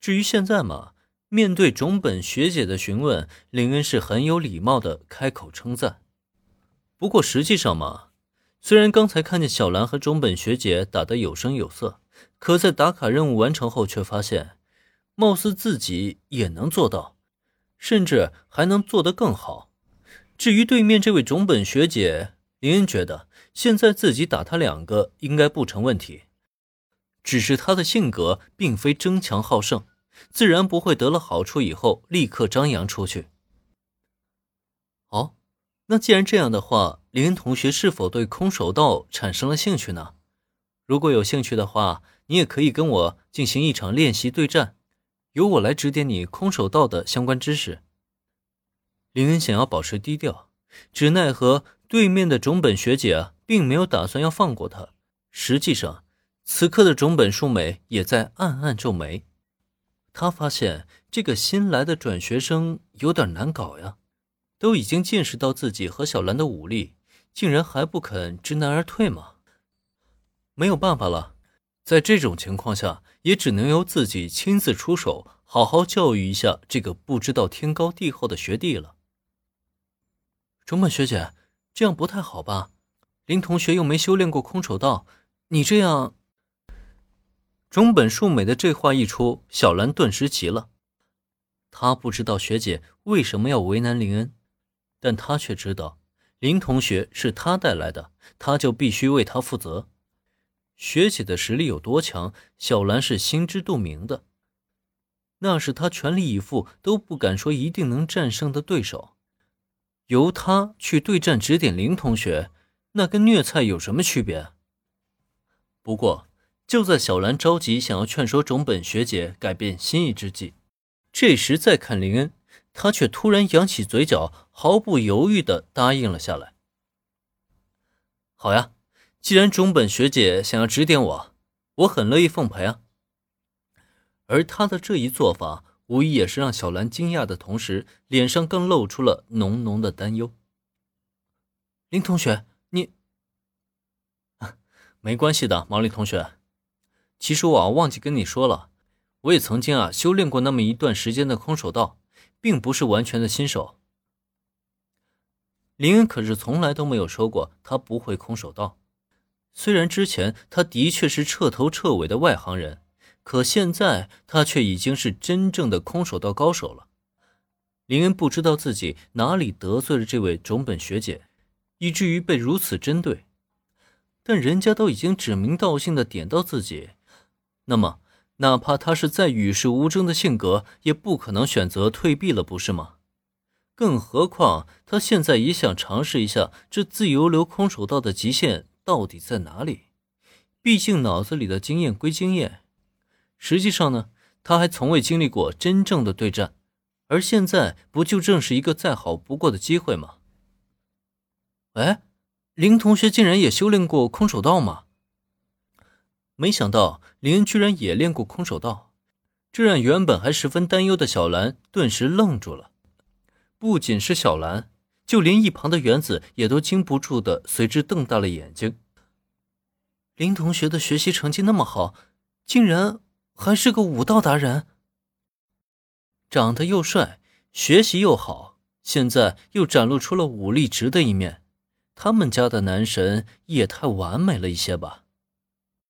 至于现在嘛，面对种本学姐的询问，林恩是很有礼貌的开口称赞。不过实际上嘛，虽然刚才看见小兰和种本学姐打得有声有色，可在打卡任务完成后，却发现，貌似自己也能做到，甚至还能做得更好。至于对面这位种本学姐，林恩觉得现在自己打她两个应该不成问题，只是她的性格并非争强好胜，自然不会得了好处以后立刻张扬出去。哦。那既然这样的话，林恩同学是否对空手道产生了兴趣呢？如果有兴趣的话，你也可以跟我进行一场练习对战，由我来指点你空手道的相关知识。林恩想要保持低调，只奈何对面的种本学姐，并没有打算要放过他。实际上，此刻的种本树美也在暗暗皱眉，他发现这个新来的转学生有点难搞呀。都已经见识到自己和小兰的武力，竟然还不肯知难而退吗？没有办法了，在这种情况下，也只能由自己亲自出手，好好教育一下这个不知道天高地厚的学弟了。中本学姐，这样不太好吧？林同学又没修炼过空手道，你这样……中本树美的这话一出，小兰顿时急了，她不知道学姐为什么要为难林恩。但她却知道，林同学是她带来的，她就必须为他负责。学姐的实力有多强，小兰是心知肚明的。那是他全力以赴都不敢说一定能战胜的对手，由他去对战指点林同学，那跟虐菜有什么区别？不过，就在小兰着急想要劝说种本学姐改变心意之际，这时再看林恩。他却突然扬起嘴角，毫不犹豫地答应了下来。好呀，既然种本学姐想要指点我，我很乐意奉陪啊。而他的这一做法，无疑也是让小兰惊讶的同时，脸上更露出了浓浓的担忧。林同学，你没关系的，毛利同学。其实我忘记跟你说了，我也曾经啊修炼过那么一段时间的空手道。并不是完全的新手。林恩可是从来都没有说过他不会空手道。虽然之前他的确是彻头彻尾的外行人，可现在他却已经是真正的空手道高手了。林恩不知道自己哪里得罪了这位种本学姐，以至于被如此针对。但人家都已经指名道姓的点到自己，那么。哪怕他是再与世无争的性格，也不可能选择退避了，不是吗？更何况他现在也想尝试一下这自由流空手道的极限到底在哪里。毕竟脑子里的经验归经验，实际上呢，他还从未经历过真正的对战，而现在不就正是一个再好不过的机会吗？哎，林同学竟然也修炼过空手道吗？没想到林居然也练过空手道，这让原本还十分担忧的小兰顿时愣住了。不仅是小兰，就连一旁的原子也都禁不住的随之瞪大了眼睛。林同学的学习成绩那么好，竟然还是个武道达人，长得又帅，学习又好，现在又展露出了武力值的一面，他们家的男神也太完美了一些吧。